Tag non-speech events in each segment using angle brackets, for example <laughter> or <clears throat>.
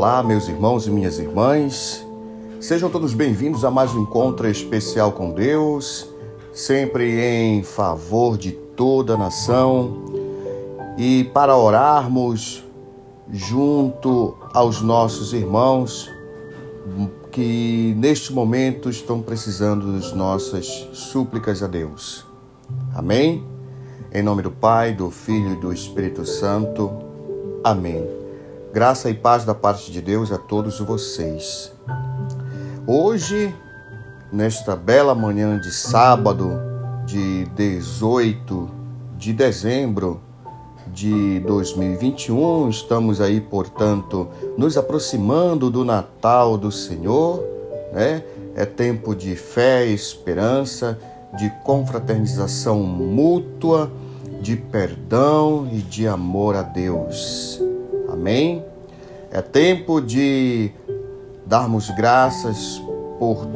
Olá, meus irmãos e minhas irmãs. Sejam todos bem-vindos a mais um encontro especial com Deus, sempre em favor de toda a nação e para orarmos junto aos nossos irmãos que neste momento estão precisando das nossas súplicas a Deus. Amém? Em nome do Pai, do Filho e do Espírito Santo. Amém. Graça e paz da parte de Deus a todos vocês. Hoje, nesta bela manhã de sábado, de 18 de dezembro de 2021, estamos aí, portanto, nos aproximando do Natal do Senhor, né? É tempo de fé, esperança, de confraternização mútua, de perdão e de amor a Deus. Amém? É tempo de darmos graças por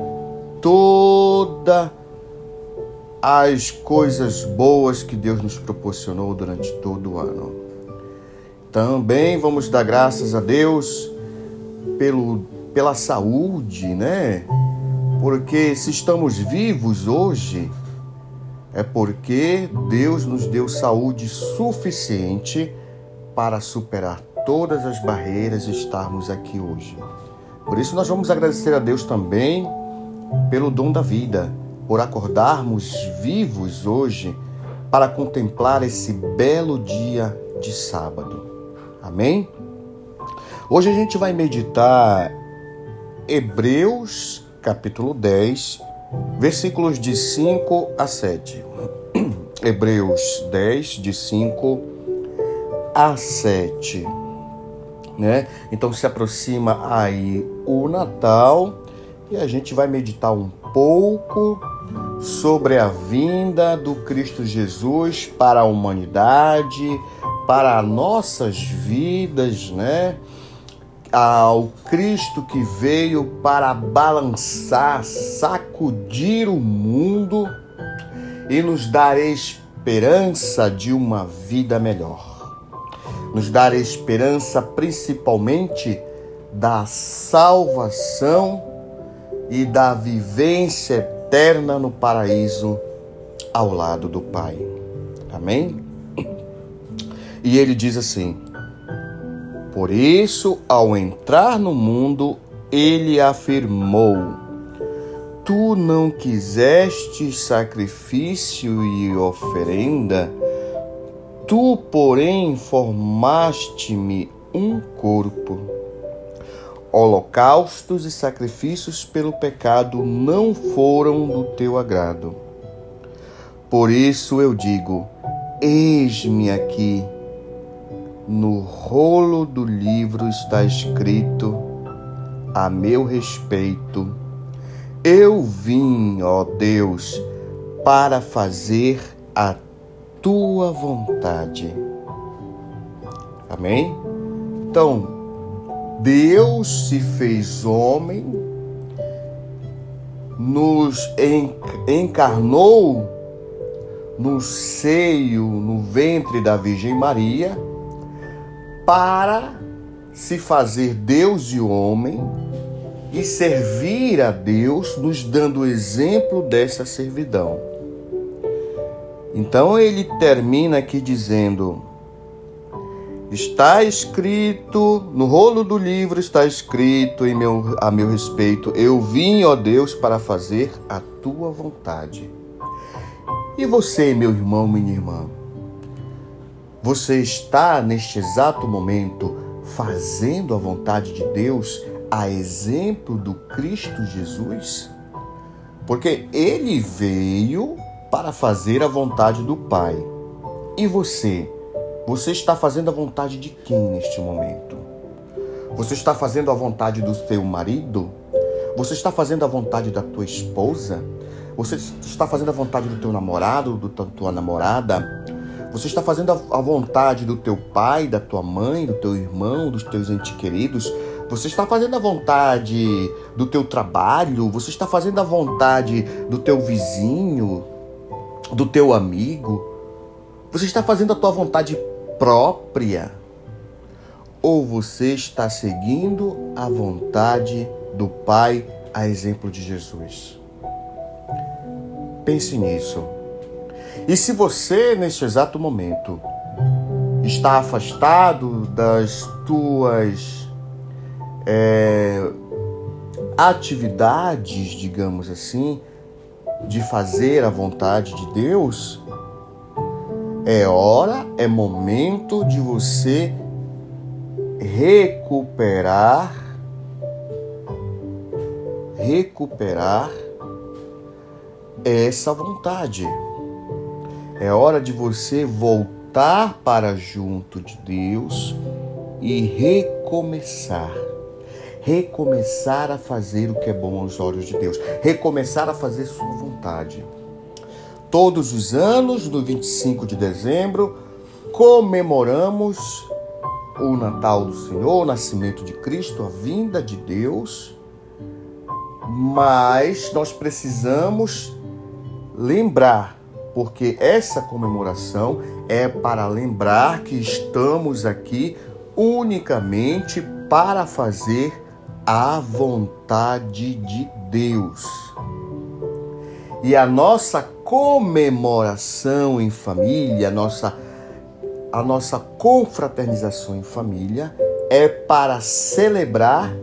toda as coisas boas que Deus nos proporcionou durante todo o ano. Também vamos dar graças a Deus pelo, pela saúde, né? Porque se estamos vivos hoje, é porque Deus nos deu saúde suficiente para superar todas as barreiras estarmos aqui hoje. Por isso, nós vamos agradecer a Deus também pelo dom da vida, por acordarmos vivos hoje para contemplar esse belo dia de sábado. Amém? Hoje a gente vai meditar Hebreus, capítulo 10, versículos de 5 a 7. <clears throat> Hebreus 10, de 5 a 7 né? Então se aproxima aí o Natal e a gente vai meditar um pouco sobre a vinda do Cristo Jesus para a humanidade, para nossas vidas, né? Ao Cristo que veio para balançar, sacudir o mundo e nos dar esperança de uma vida melhor nos dar esperança principalmente da salvação e da vivência eterna no paraíso ao lado do Pai. Amém? E ele diz assim: Por isso, ao entrar no mundo, ele afirmou: Tu não quiseste sacrifício e oferenda, Tu, porém, formaste-me um corpo. Holocaustos e sacrifícios pelo pecado não foram do teu agrado. Por isso eu digo: Eis-me aqui. No rolo do livro está escrito a meu respeito. Eu vim, ó Deus, para fazer a tua vontade. Amém? Então, Deus se fez homem, nos encarnou no seio, no ventre da Virgem Maria, para se fazer Deus e homem e servir a Deus, nos dando exemplo dessa servidão. Então ele termina aqui dizendo: Está escrito, no rolo do livro está escrito em meu, a meu respeito: Eu vim, ó Deus, para fazer a tua vontade. E você, meu irmão, minha irmã, você está neste exato momento fazendo a vontade de Deus a exemplo do Cristo Jesus? Porque ele veio para fazer a vontade do Pai. E você? Você está fazendo a vontade de quem neste momento? Você está fazendo a vontade do seu marido? Você está fazendo a vontade da tua esposa? Você está fazendo a vontade do teu namorado, da tua namorada? Você está fazendo a vontade do teu pai, da tua mãe, do teu irmão, dos teus entes queridos? Você está fazendo a vontade do teu trabalho? Você está fazendo a vontade do teu vizinho, do teu amigo? Você está fazendo a tua vontade própria? ou você está seguindo a vontade do Pai, a exemplo de Jesus? Pense nisso. E se você, neste exato momento, está afastado das tuas é, atividades, digamos assim, de fazer a vontade de Deus, é hora, é momento de você recuperar recuperar essa vontade. É hora de você voltar para junto de Deus e recomeçar. Recomeçar a fazer o que é bom aos olhos de Deus. Recomeçar a fazer sua vontade. Todos os anos, no 25 de dezembro, comemoramos o Natal do Senhor, o nascimento de Cristo, a vinda de Deus. Mas nós precisamos lembrar, porque essa comemoração é para lembrar que estamos aqui unicamente para fazer a vontade de Deus. E a nossa comemoração em família, a nossa, a nossa confraternização em família é para celebrar,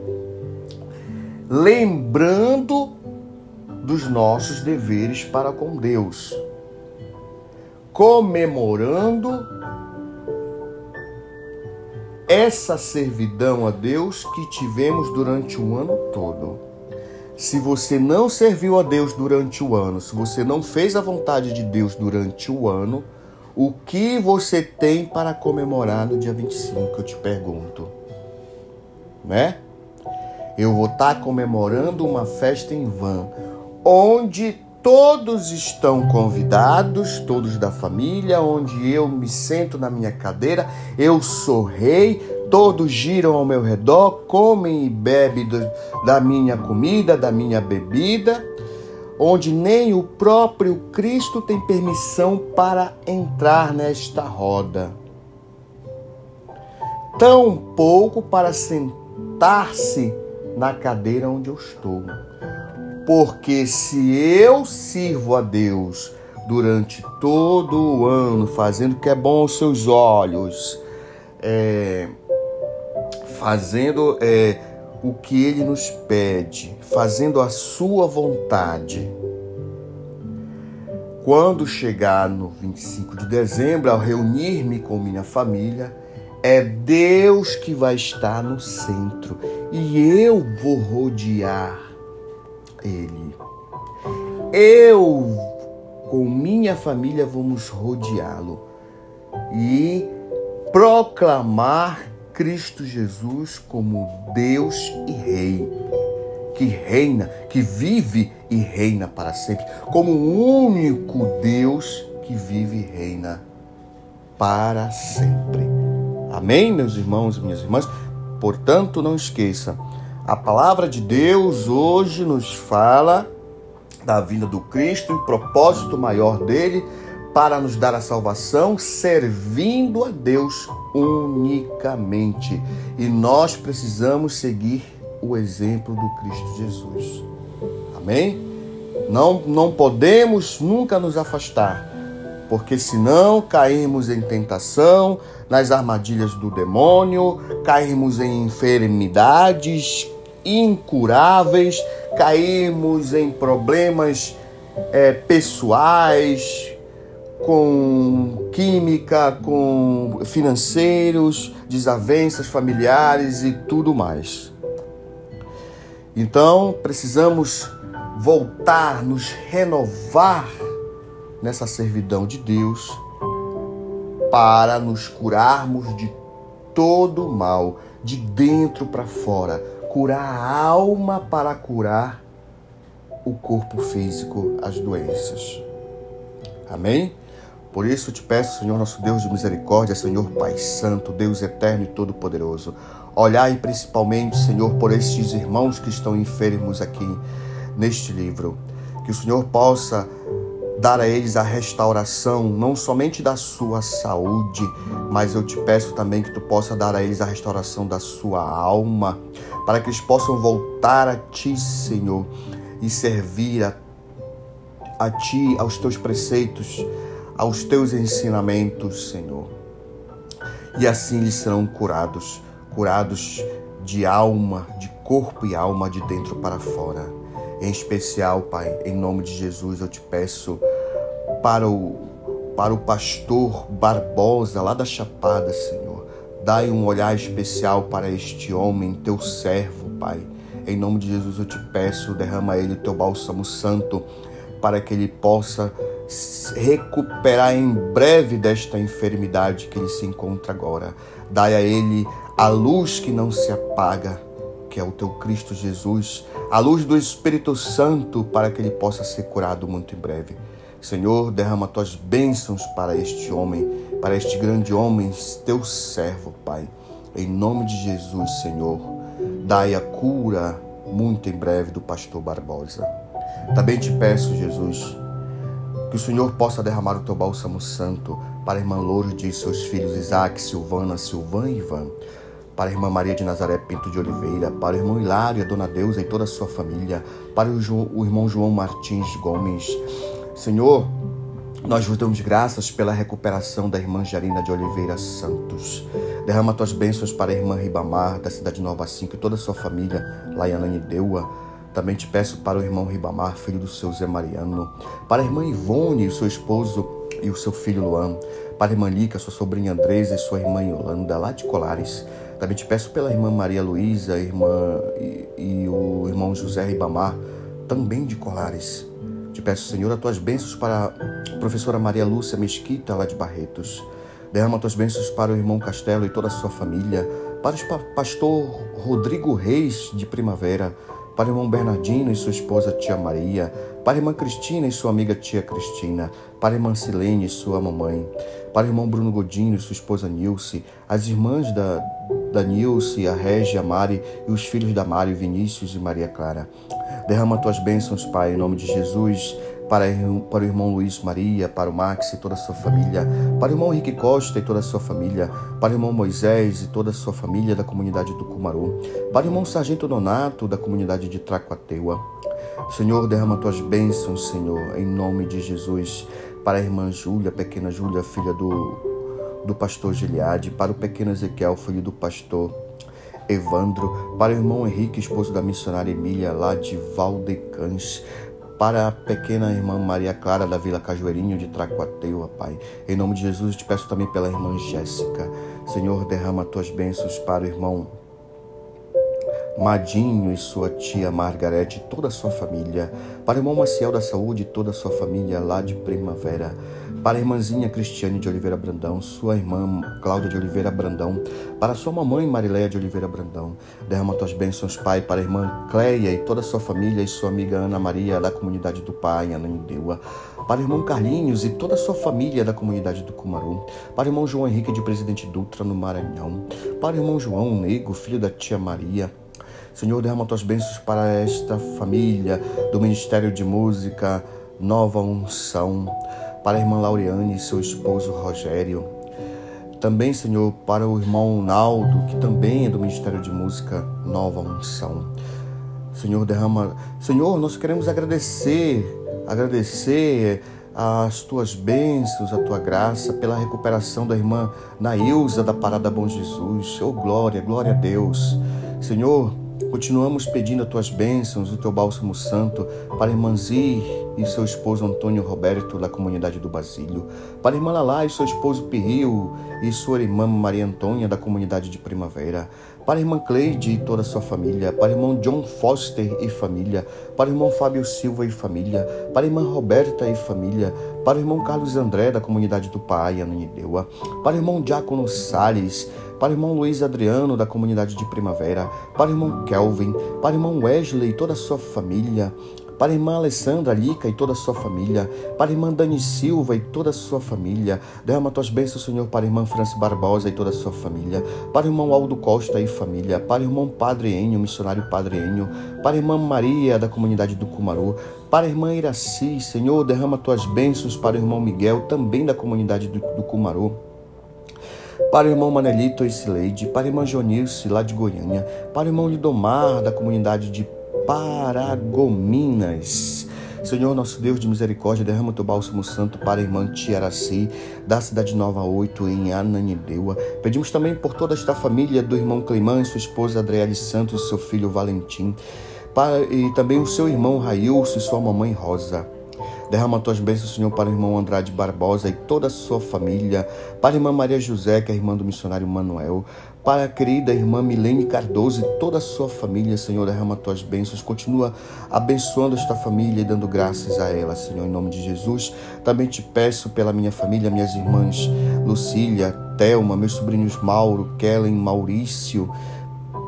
lembrando dos nossos deveres para com Deus, comemorando essa servidão a Deus que tivemos durante o ano todo. Se você não serviu a Deus durante o ano, se você não fez a vontade de Deus durante o ano, o que você tem para comemorar no dia 25? Eu te pergunto. Né? Eu vou estar comemorando uma festa em vão onde todos estão convidados, todos da família, onde eu me sento na minha cadeira, eu sou rei, todos giram ao meu redor, comem e bebem da minha comida, da minha bebida, onde nem o próprio Cristo tem permissão para entrar nesta roda. Tão pouco para sentar-se na cadeira onde eu estou. Porque se eu sirvo a Deus durante todo o ano, fazendo o que é bom aos seus olhos, é, fazendo é, o que Ele nos pede, fazendo a Sua vontade. Quando chegar no 25 de dezembro, ao reunir-me com minha família, é Deus que vai estar no centro e eu vou rodear ele. Eu, com minha família, vamos rodeá-lo e proclamar Cristo Jesus como Deus e Rei, que reina, que vive e reina para sempre, como o único Deus que vive e reina para sempre. Amém, meus irmãos e minhas irmãs? Portanto, não esqueça a palavra de Deus hoje nos fala da vinda do Cristo e propósito maior dele para nos dar a salvação, servindo a Deus unicamente. E nós precisamos seguir o exemplo do Cristo Jesus. Amém? Não, não podemos nunca nos afastar, porque senão caímos em tentação, nas armadilhas do demônio, caímos em enfermidades incuráveis, caímos em problemas é, pessoais, com química, com financeiros, desavenças familiares e tudo mais. Então, precisamos voltar, nos renovar nessa servidão de Deus para nos curarmos de todo mal, de dentro para fora, curar a alma para curar o corpo físico, as doenças. Amém? Por isso te peço, Senhor nosso Deus de misericórdia, Senhor Pai Santo, Deus eterno e todo-poderoso, olhai principalmente, Senhor, por estes irmãos que estão enfermos aqui neste livro. Que o Senhor possa dar a eles a restauração, não somente da sua saúde, mas eu te peço também que tu possa dar a eles a restauração da sua alma, para que eles possam voltar a ti, Senhor, e servir a, a ti, aos teus preceitos, aos teus ensinamentos, Senhor. E assim eles serão curados, curados de alma, de corpo e alma, de dentro para fora. Em especial, Pai, em nome de Jesus, eu te peço para o, para o pastor Barbosa, lá da Chapada, Senhor. Dai um olhar especial para este homem, teu servo, Pai. Em nome de Jesus, eu te peço, derrama ele teu bálsamo santo, para que ele possa recuperar em breve desta enfermidade que ele se encontra agora. Dai a ele a luz que não se apaga, que é o teu Cristo Jesus, a luz do Espírito Santo para que ele possa ser curado muito em breve. Senhor, derrama tuas bênçãos para este homem, para este grande homem, teu servo, Pai. Em nome de Jesus, Senhor, dai a cura muito em breve do pastor Barbosa. Também te peço, Jesus, que o Senhor possa derramar o teu bálsamo santo para a irmã Lourdes e seus filhos Isaac, Silvana, Silvan e Ivan para a irmã Maria de Nazaré Pinto de Oliveira, para o irmão Hilário, a dona Deusa e toda a sua família, para o, o irmão João Martins Gomes. Senhor, nós vos damos graças pela recuperação da irmã Jarina de Oliveira Santos. Derrama tuas bênçãos para a irmã Ribamar, da cidade Nova 5 e toda a sua família, Laiana Nideua. Também te peço para o irmão Ribamar, filho do seu Zé Mariano, para a irmã Ivone o seu esposo e o seu filho Luan, para a irmã Lica, sua sobrinha Andresa e sua irmã Yolanda, lá de Colares, também te peço pela irmã Maria Luísa, irmã e, e, o irmão José Ribamar, também de Colares. Te peço, Senhor, as tuas bênçãos para a professora Maria Lúcia Mesquita, lá de Barretos. Derrama tuas bênçãos para o irmão Castelo e toda a sua família, para o pastor Rodrigo Reis, de Primavera, para o irmão Bernardino e sua esposa Tia Maria, para a irmã Cristina e sua amiga Tia Cristina, para a irmã Silene e sua mamãe, para o irmão Bruno Godinho e sua esposa Nilce, as irmãs da, da Nilce, a Régia, a Mari e os filhos da Mari, Vinícius e Maria Clara. Derrama tuas bênçãos, Pai, em nome de Jesus, para, para o irmão Luiz Maria, para o Max e toda a sua família, para o irmão Henrique Costa e toda a sua família, para o irmão Moisés e toda a sua família da comunidade do Cumaru, para o irmão Sargento Donato da comunidade de Tracuateua. Senhor, derrama tuas bênçãos, Senhor, em nome de Jesus, para a irmã Júlia, pequena Júlia, filha do do pastor Gileade, para o pequeno Ezequiel, filho do pastor Evandro, para o irmão Henrique, esposo da missionária Emília, lá de Valdecães, para a pequena irmã Maria Clara da Vila Cajueirinho de Tracuateua, Pai. Em nome de Jesus, te peço também pela irmã Jéssica. Senhor, derrama tuas bênçãos para o irmão Madinho e sua tia Margarete e toda a sua família, para o irmão Maciel da Saúde e toda a sua família lá de Primavera, para a irmãzinha Cristiane de Oliveira Brandão, sua irmã Cláudia de Oliveira Brandão, para sua mamãe Marileia de Oliveira Brandão. Derrama tuas bênçãos, Pai, para a irmã Cleia e toda a sua família e sua amiga Ana Maria da comunidade do Pai, Ananindeua. Para o irmão Carlinhos e toda a sua família da comunidade do Cumaru. Para o irmão João Henrique de Presidente Dutra, no Maranhão. Para o irmão João Nego, filho da tia Maria. Senhor, derrama tuas bênçãos para esta família do Ministério de Música Nova Unção para a irmã Laureane e seu esposo Rogério. Também, Senhor, para o irmão Naldo, que também é do Ministério de Música Nova Unção. Senhor, derrama. Senhor, nós queremos agradecer, agradecer as tuas bênçãos, a tua graça, pela recuperação da irmã Nailza da Parada Bom Jesus. Oh, glória, glória a Deus. Senhor, continuamos pedindo as tuas bênçãos, o teu bálsamo santo para a irmã Zir e seu esposo Antônio Roberto, da comunidade do Basílio, para a irmã Lalá e seu esposo Pirril e sua irmã Maria Antônia, da comunidade de Primavera, para a irmã Cleide e toda a sua família, para o irmão John Foster e família, para o irmão Fábio Silva e família, para a irmã Roberta e família, para o irmão Carlos André, da comunidade do Pai, Ananindeua, para o irmão Diácono Salles, para o irmão Luiz Adriano, da comunidade de Primavera, para o irmão Kelvin, para o irmão Wesley e toda a sua família, para a irmã Alessandra Lica e toda a sua família, para a irmã Dani Silva e toda a sua família. Derrama tuas bênçãos, Senhor, para a irmã Franci Barbosa e toda a sua família, para o irmão Aldo Costa e família, para o irmão Padre Enio, missionário Padre Enio, para a irmã Maria da comunidade do Cumaru, Para a irmã Iraci, Senhor, derrama tuas bênçãos para o irmão Miguel, também da comunidade do, do Cumarô. Para o irmão Manelito e Sileide, para a irmã Jonilce, lá de Goiânia, para o irmão Lidomar, da comunidade de Paragominas. Senhor, nosso Deus de misericórdia, derrama o teu bálsamo santo para a irmã Tiaraci, da cidade Nova 8, em Ananindeua. Pedimos também por toda esta família do irmão Climã e sua esposa Adriele Santos, seu filho Valentim, para, e também o seu irmão Railson e sua mamãe Rosa. Derrama tuas bênçãos, Senhor, para o irmão Andrade Barbosa e toda a sua família, para a irmã Maria José, que é irmã do missionário Manuel, para a querida irmã Milene Cardoso e toda a sua família, Senhor, derrama tuas bênçãos. Continua abençoando esta família e dando graças a ela, Senhor, em nome de Jesus. Também te peço pela minha família, minhas irmãs Lucília, Thelma, meus sobrinhos Mauro, Kellen, Maurício,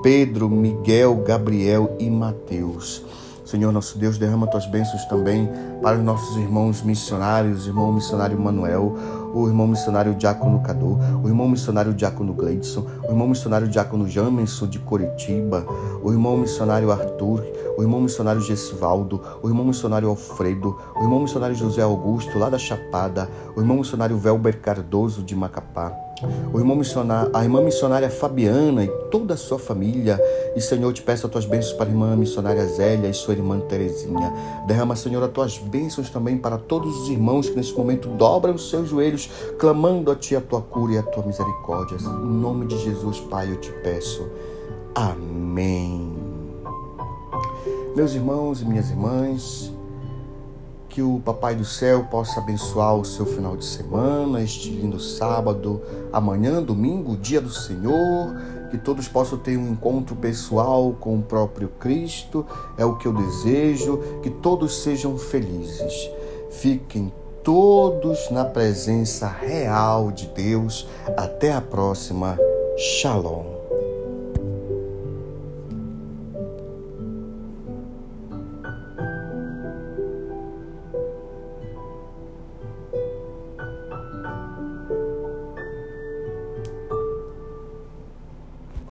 Pedro, Miguel, Gabriel e Mateus. Senhor nosso Deus, derrama tuas bênçãos também para os nossos irmãos missionários, irmão missionário Manuel, o irmão missionário Diácono Cadu, o irmão missionário Diácono Gleidson, o irmão missionário Diácono Jamerson de Coritiba, o irmão missionário Arthur, o irmão missionário Gessivaldo, o irmão missionário Alfredo, o irmão missionário José Augusto, lá da Chapada, o irmão missionário Velber Cardoso de Macapá, o irmão missionário, a irmã missionária Fabiana e toda a sua família. E, Senhor, te peço as tuas bênçãos para a irmã missionária Zélia e sua irmã Terezinha. Derrama, Senhor, as tuas bênçãos também para todos os irmãos que nesse momento dobram os seus joelhos, clamando a Ti a tua cura e a tua misericórdia. Em nome de Jesus, Pai, eu te peço. Amém. Meus irmãos e minhas irmãs, que o Papai do Céu possa abençoar o seu final de semana, este lindo sábado, amanhã, domingo, dia do Senhor, que todos possam ter um encontro pessoal com o próprio Cristo, é o que eu desejo, que todos sejam felizes. Fiquem todos na presença real de Deus. Até a próxima. Shalom.